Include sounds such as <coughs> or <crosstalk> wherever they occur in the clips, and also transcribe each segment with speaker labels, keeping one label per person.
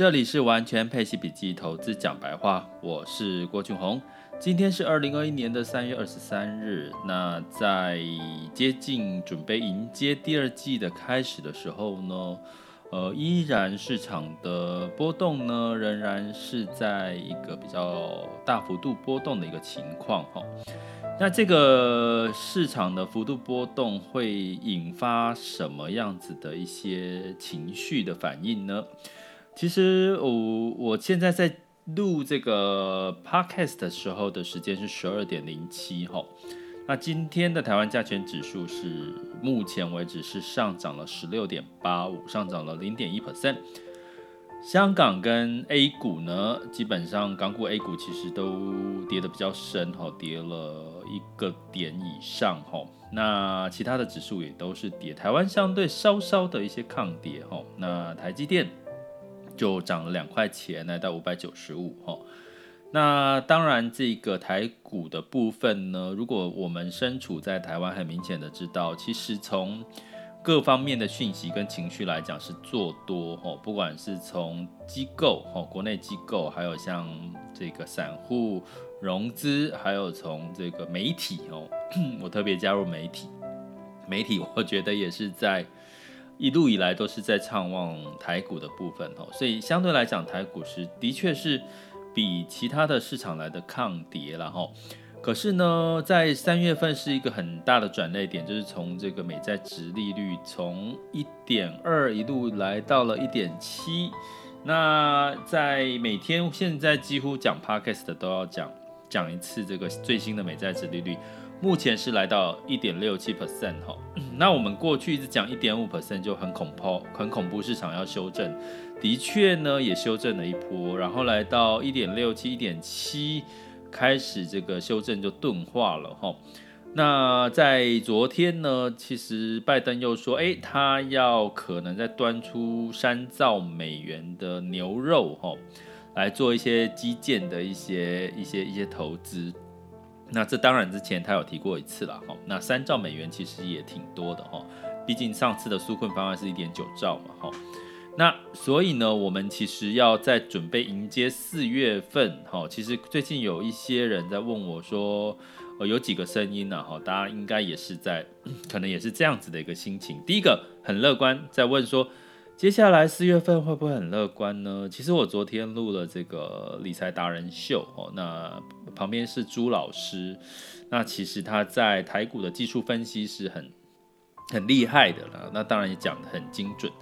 Speaker 1: 这里是完全配息笔记投资讲白话，我是郭俊宏。今天是二零二一年的三月二十三日。那在接近准备迎接第二季的开始的时候呢，呃，依然市场的波动呢，仍然是在一个比较大幅度波动的一个情况哈。那这个市场的幅度波动会引发什么样子的一些情绪的反应呢？其实我我现在在录这个 podcast 的时候的时间是十二点零七哈。那今天的台湾加权指数是目前为止是上涨了十六点八五，上涨了零点一 percent。香港跟 A 股呢，基本上港股 A 股其实都跌的比较深哈，跌了一个点以上哈。那其他的指数也都是跌，台湾相对稍稍的一些抗跌哈。那台积电就涨了两块钱，来到五百九十五哈。那当然，这个台股的部分呢，如果我们身处在台湾，很明显的知道，其实从各方面的讯息跟情绪来讲是做多哦，不管是从机构哦，国内机构，还有像这个散户融资，还有从这个媒体哦，<coughs> 我特别加入媒体，媒体我觉得也是在一路以来都是在畅望台股的部分哦，所以相对来讲，台股是的确是比其他的市场来的抗跌了哈。可是呢，在三月份是一个很大的转捩点，就是从这个美债殖利率从一点二一路来到了一点七。那在每天现在几乎讲 Podcast 的都要讲讲一次这个最新的美债殖利率，目前是来到一点六七 percent 哈。<clears throat> 那我们过去一直讲一点五 percent 就很恐怖，很恐怖，市场要修正，的确呢也修正了一波，然后来到一点六七、一点七。开始这个修正就钝化了哈，那在昨天呢，其实拜登又说，哎，他要可能再端出三兆美元的牛肉哈，来做一些基建的一些一些一些投资。那这当然之前他有提过一次了哈，那三兆美元其实也挺多的哈，毕竟上次的纾困方案是一点九兆嘛哈。那所以呢，我们其实要在准备迎接四月份，哈，其实最近有一些人在问我说，呃，有几个声音呢，哈，大家应该也是在，<clears throat> 可能也是这样子的一个心情。第一个很乐观，在问说，接下来四月份会不会很乐观呢？其实我昨天录了这个理财达人秀，哦，那旁边是朱老师，那其实他在台股的技术分析是很很厉害的了，那当然也讲得很精准。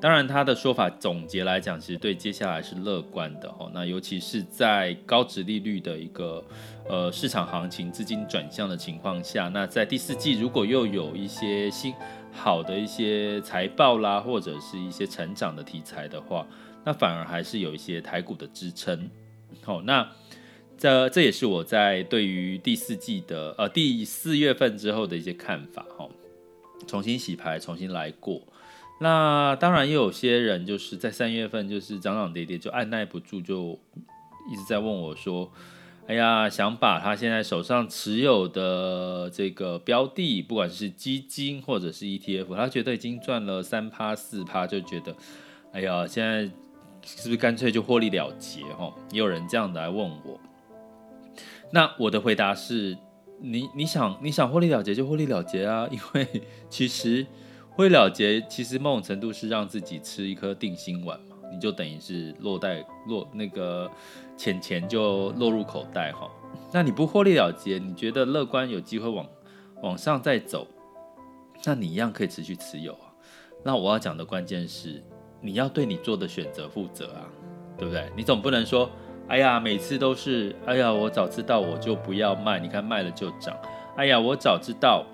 Speaker 1: 当然，他的说法总结来讲，其实对接下来是乐观的哦。那尤其是在高值利率的一个呃市场行情、资金转向的情况下，那在第四季如果又有一些新好的一些财报啦，或者是一些成长的题材的话，那反而还是有一些台股的支撑。好，那这这也是我在对于第四季的呃第四月份之后的一些看法哈。重新洗牌，重新来过。那当然，又有些人就是在三月份就是涨涨跌跌，就按捺不住，就一直在问我说：“哎呀，想把他现在手上持有的这个标的，不管是基金或者是 ETF，他觉得已经赚了三趴四趴，就觉得，哎呀，现在是不是干脆就获利了结？哈，也有人这样的来问我。那我的回答是：你你想你想获利了结就获利了结啊，<laughs> 因为其实。获利了结，其实某种程度是让自己吃一颗定心丸嘛，你就等于是落袋落那个钱钱就落入口袋哈。那你不获利了结，你觉得乐观有机会往往上再走，那你一样可以持续持有啊。那我要讲的关键是，你要对你做的选择负责啊，对不对？你总不能说，哎呀，每次都是，哎呀，我早知道我就不要卖，你看卖了就涨，哎呀，我早知道。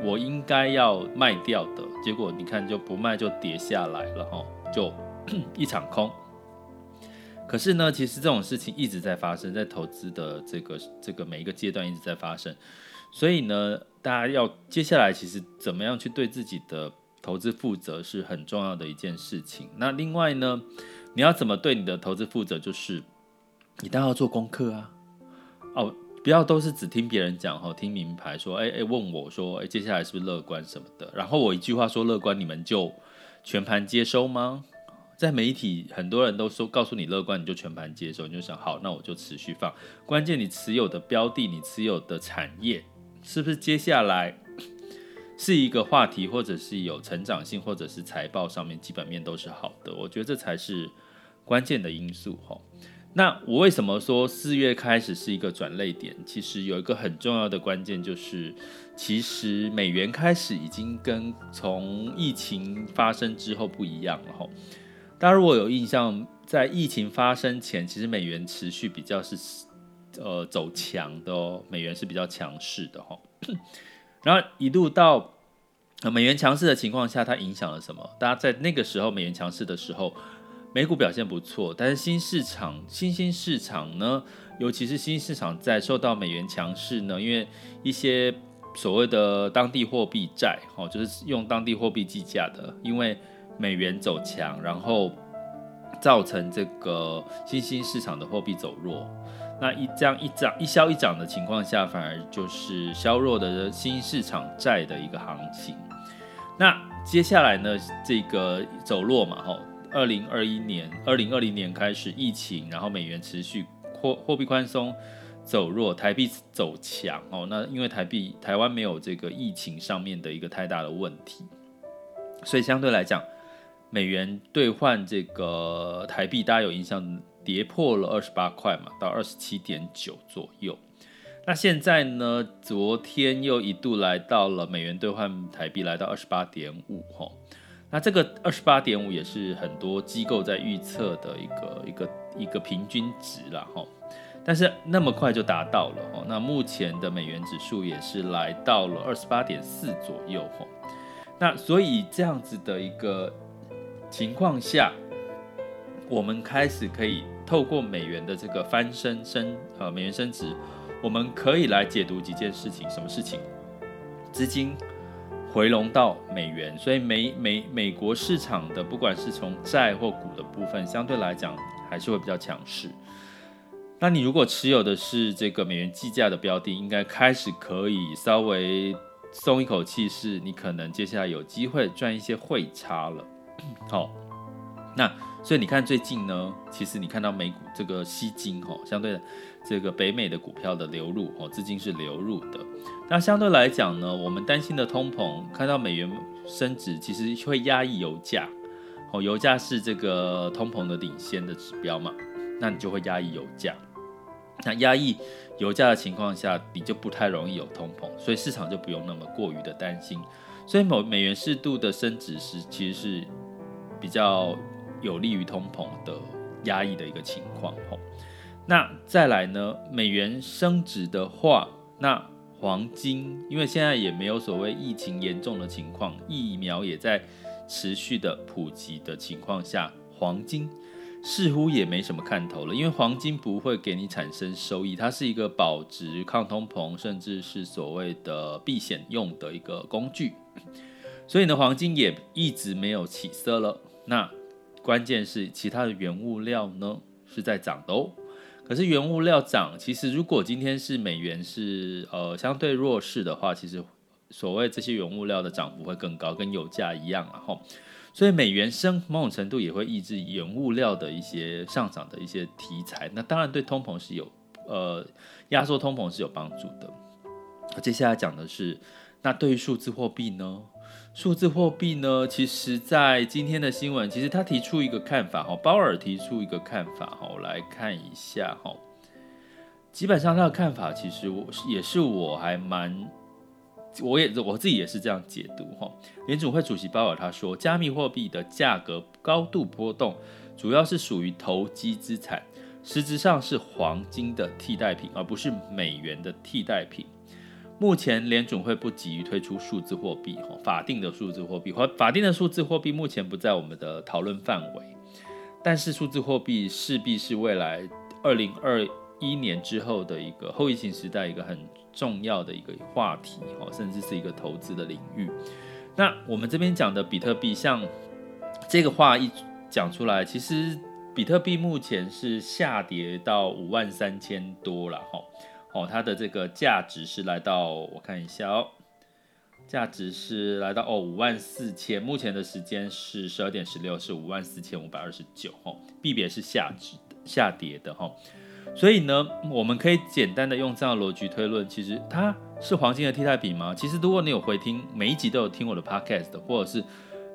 Speaker 1: 我应该要卖掉的，结果你看就不卖就跌下来了哈，就一场空。可是呢，其实这种事情一直在发生在投资的这个这个每一个阶段一直在发生，所以呢，大家要接下来其实怎么样去对自己的投资负责是很重要的一件事情。那另外呢，你要怎么对你的投资负责，就是你当然要做功课啊，哦。不要都是只听别人讲哈，听名牌说，哎哎，问我说，哎，接下来是不是乐观什么的？然后我一句话说乐观，你们就全盘接收吗？在媒体很多人都说告诉你乐观，你就全盘接受，你就想好，那我就持续放。关键你持有的标的，你持有的产业，是不是接下来是一个话题，或者是有成长性，或者是财报上面基本面都是好的？我觉得这才是关键的因素哈。那我为什么说四月开始是一个转捩点？其实有一个很重要的关键就是，其实美元开始已经跟从疫情发生之后不一样了哈。大家如果有印象，在疫情发生前，其实美元持续比较是呃走强的哦，美元是比较强势的哈。<coughs> 然后一路到美元强势的情况下，它影响了什么？大家在那个时候美元强势的时候，美股表现不错，但是新市场、新兴市场呢，尤其是新市场在受到美元强势呢，因为一些所谓的当地货币债，哦，就是用当地货币计价的，因为美元走强，然后造成这个新兴市场的货币走弱，那一这样一涨一消一涨的情况下，反而就是削弱的新市场债的一个行情。那接下来呢，这个走弱嘛，吼，二零二一年、二零二零年开始疫情，然后美元持续货货币宽松走弱，台币走强哦。那因为台币台湾没有这个疫情上面的一个太大的问题，所以相对来讲。美元兑换这个台币，大家有印象，跌破了二十八块嘛，到二十七点九左右。那现在呢，昨天又一度来到了美元兑换台币来到二十八点五哈。那这个二十八点五也是很多机构在预测的一个一个一个平均值了哈。但是那么快就达到了哈。那目前的美元指数也是来到了二十八点四左右哈。那所以这样子的一个。情况下，我们开始可以透过美元的这个翻身升呃美元升值，我们可以来解读几件事情。什么事情？资金回笼到美元，所以美美美国市场的不管是从债或股的部分，相对来讲还是会比较强势。那你如果持有的是这个美元计价的标的，应该开始可以稍微松一口气，是你可能接下来有机会赚一些汇差了。好，那所以你看最近呢，其实你看到美股这个吸金哈，相对的这个北美的股票的流入哦，资金是流入的。那相对来讲呢，我们担心的通膨，看到美元升值，其实会压抑油价。哦，油价是这个通膨的领先的指标嘛，那你就会压抑油价。那压抑油价的情况下，你就不太容易有通膨，所以市场就不用那么过于的担心。所以美美元适度的升值是其实是。比较有利于通膨的压抑的一个情况吼，那再来呢，美元升值的话，那黄金因为现在也没有所谓疫情严重的情况，疫苗也在持续的普及的情况下，黄金似乎也没什么看头了，因为黄金不会给你产生收益，它是一个保值、抗通膨，甚至是所谓的避险用的一个工具，所以呢，黄金也一直没有起色了。那关键是其他的原物料呢是在涨的哦，可是原物料涨，其实如果今天是美元是呃相对弱势的话，其实所谓这些原物料的涨幅会更高，跟油价一样啊吼，所以美元升某种程度也会抑制原物料的一些上涨的一些题材，那当然对通膨是有呃压缩通膨是有帮助的。接下来讲的是，那对于数字货币呢？数字货币呢，其实，在今天的新闻，其实他提出一个看法哈，鲍尔提出一个看法哈，我来看一下哈。基本上他的看法，其实我也是我还蛮，我也我自己也是这样解读哈。联总会主席鲍尔他说，加密货币的价格高度波动，主要是属于投机资产，实质上是黄金的替代品，而不是美元的替代品。目前联准会不急于推出数字货币，法定的数字货币或法定的数字货币目前不在我们的讨论范围。但是数字货币势必是未来二零二一年之后的一个后疫情时代一个很重要的一个话题，甚至是一个投资的领域。那我们这边讲的比特币，像这个话一讲出来，其实比特币目前是下跌到五万三千多了，哈。哦，它的这个价值是来到，我看一下哦，价值是来到哦五万四千，目前的时间是十二点十六，是五万四千五百二十九哦，币别是下值下跌的哈，所以呢，我们可以简单的用这样的逻辑推论，其实它是黄金的替代品吗？其实如果你有回听每一集都有听我的 podcast，或者是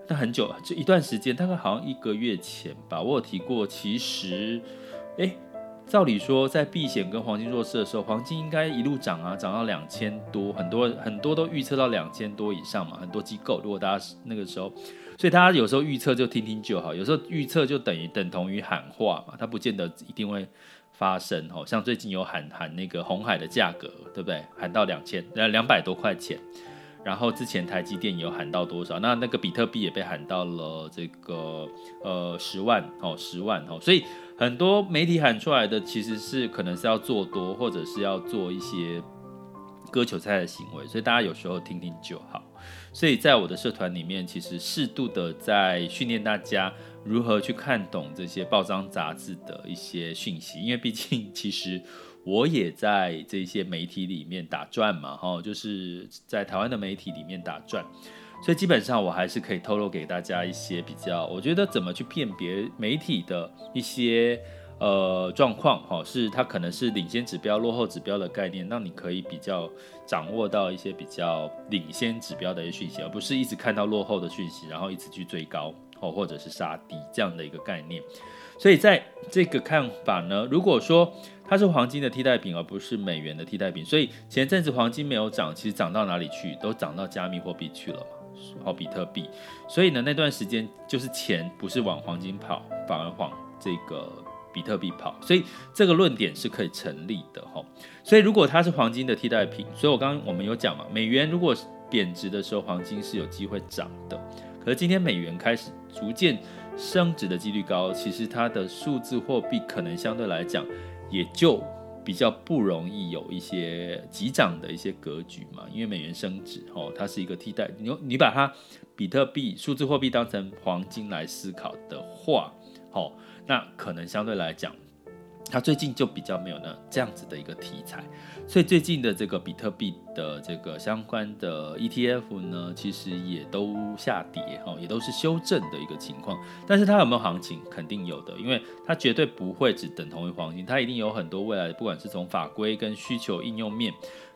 Speaker 1: 那很久就一段时间，大概好像一个月前吧，我有提过，其实。诶照理说，在避险跟黄金弱势的时候，黄金应该一路涨啊，涨到两千多，很多很多都预测到两千多以上嘛。很多机构，如果大家那个时候，所以大家有时候预测就听听就好，有时候预测就等于等同于喊话嘛，它不见得一定会发生哦。像最近有喊喊那个红海的价格，对不对？喊到两千呃两百多块钱，然后之前台积电有喊到多少？那那个比特币也被喊到了这个呃十万哦十万哦，所以。很多媒体喊出来的其实是可能是要做多，或者是要做一些割韭菜的行为，所以大家有时候听听就好。所以在我的社团里面，其实适度的在训练大家如何去看懂这些报章杂志的一些讯息，因为毕竟其实我也在这些媒体里面打转嘛，哈，就是在台湾的媒体里面打转。所以基本上我还是可以透露给大家一些比较，我觉得怎么去辨别媒体的一些呃状况，哈，是它可能是领先指标、落后指标的概念，让你可以比较掌握到一些比较领先指标的一些讯息，而不是一直看到落后的讯息，然后一直去追高，或者是杀低这样的一个概念。所以在这个看法呢，如果说它是黄金的替代品，而不是美元的替代品，所以前阵子黄金没有涨，其实涨到哪里去？都涨到加密货币去了嘛。好，比特币，所以呢，那段时间就是钱不是往黄金跑，反而往这个比特币跑，所以这个论点是可以成立的哈。所以如果它是黄金的替代品，所以我刚刚我们有讲嘛，美元如果贬值的时候，黄金是有机会涨的。可是今天美元开始逐渐升值的几率高，其实它的数字货币可能相对来讲也就。比较不容易有一些急涨的一些格局嘛，因为美元升值哦，它是一个替代。你你把它比特币数字货币当成黄金来思考的话，哦，那可能相对来讲。他最近就比较没有呢这样子的一个题材，所以最近的这个比特币的这个相关的 ETF 呢，其实也都下跌哦，也都是修正的一个情况。但是它有没有行情？肯定有的，因为它绝对不会只等同于黄金，它一定有很多未来，不管是从法规跟需求应用面。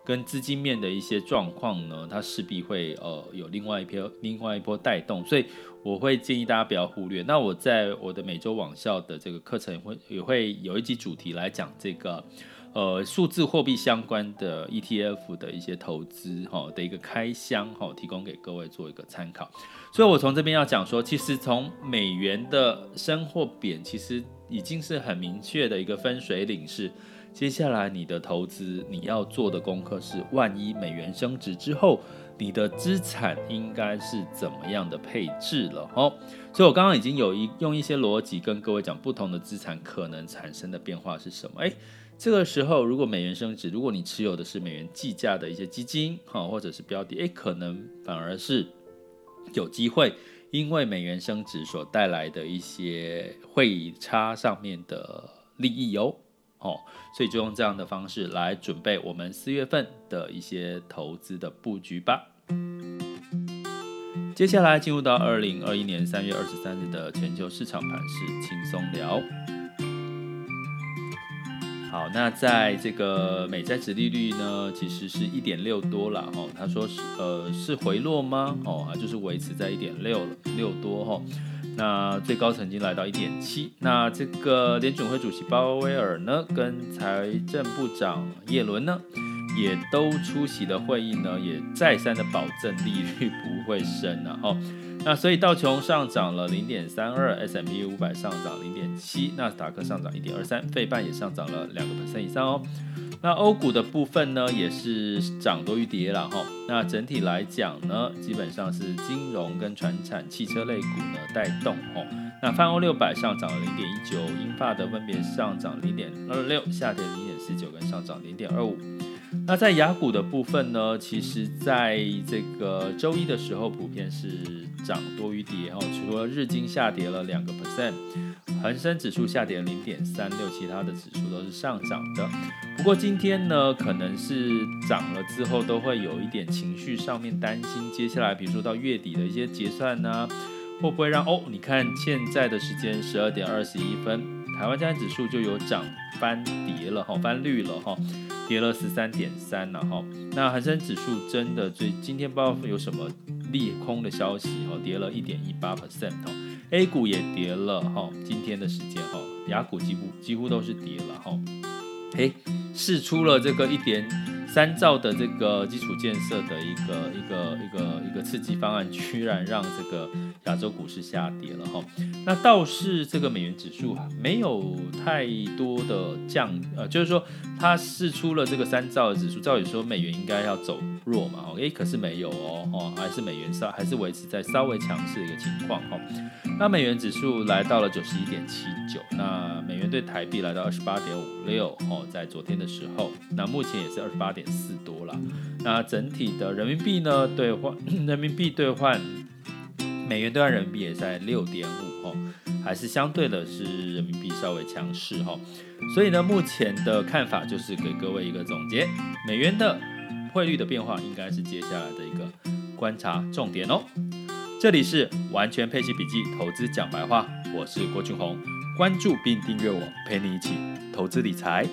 Speaker 1: 跟资金面的一些状况呢，它势必会呃有另外一波另外一波带动，所以我会建议大家不要忽略。那我在我的每周网校的这个课程会也会有一集主题来讲这个呃数字货币相关的 ETF 的一些投资哈的一个开箱哈，提供给各位做一个参考。所以我从这边要讲说，其实从美元的升或贬，其实已经是很明确的一个分水岭是。接下来你的投资，你要做的功课是，万一美元升值之后，你的资产应该是怎么样的配置了？哦，所以我刚刚已经有一用一些逻辑跟各位讲，不同的资产可能产生的变化是什么？诶，这个时候如果美元升值，如果你持有的是美元计价的一些基金，哈，或者是标的，诶，可能反而是有机会，因为美元升值所带来的一些汇差上面的利益哦。哦，所以就用这样的方式来准备我们四月份的一些投资的布局吧。接下来进入到二零二一年三月二十三日的全球市场盘势轻松聊。好，那在这个美债殖利率呢，其实是一点六多了哈。他说是呃是回落吗？哦，就是维持在一点六六多哈。那最高曾经来到一点七，那这个联准会主席鲍威尔呢，跟财政部长耶伦呢，也都出席了会议呢，也再三的保证利率不会升了哦。那所以道琼上涨了零点三二，S M E 五百上涨零点七，纳斯达克上涨一点二三，费半也上涨了两个 percent 以上哦。那欧股的部分呢，也是涨多于跌了哈。那整体来讲呢，基本上是金融跟传产、汽车类股呢带动哈。那泛欧六百上涨了零点一九，英法的分别上涨零点二六，下跌零点四九，跟上涨零点二五。那在雅股的部分呢，其实在这个周一的时候，普遍是涨多于跌哈。除了日经下跌了两个 percent。恒生指数下跌零点三六，其他的指数都是上涨的。不过今天呢，可能是涨了之后都会有一点情绪上面担心，接下来比如说到月底的一些结算呢、会不会让哦？你看现在的时间十二点二十一分，台湾加权指数就有涨翻跌了哈，翻绿了哈，跌了十三点三了哈。那恒生指数真的最今天不知道有什么利空的消息哦，跌了一点一八 percent 哦，A 股也跌了哈，今天的时间哈，雅股几乎几乎都是跌了哈，诶，释出了这个一点三兆的这个基础建设的一个一个一个一个刺激方案，居然让这个亚洲股市下跌了哈，那倒是这个美元指数没有太多的降，呃，就是说它试出了这个三兆的指数，照理说美元应该要走弱嘛，哦诶，可是没有哦，哦，还是美元稍还是维持在稍微强势的一个情况哈。那美元指数来到了九十一点七九，那美元对台币来到二十八点五六哦，在昨天的时候，那目前也是二十八点四多了。那整体的人民币呢，兑换 <coughs> 人民币兑换美元兑换人民币也在六点五哦，还是相对的是人民币稍微强势哈。所以呢，目前的看法就是给各位一个总结，美元的。汇率的变化应该是接下来的一个观察重点哦。这里是完全配息笔记投资讲白话，我是郭俊宏，关注并订阅我，陪你一起投资理财。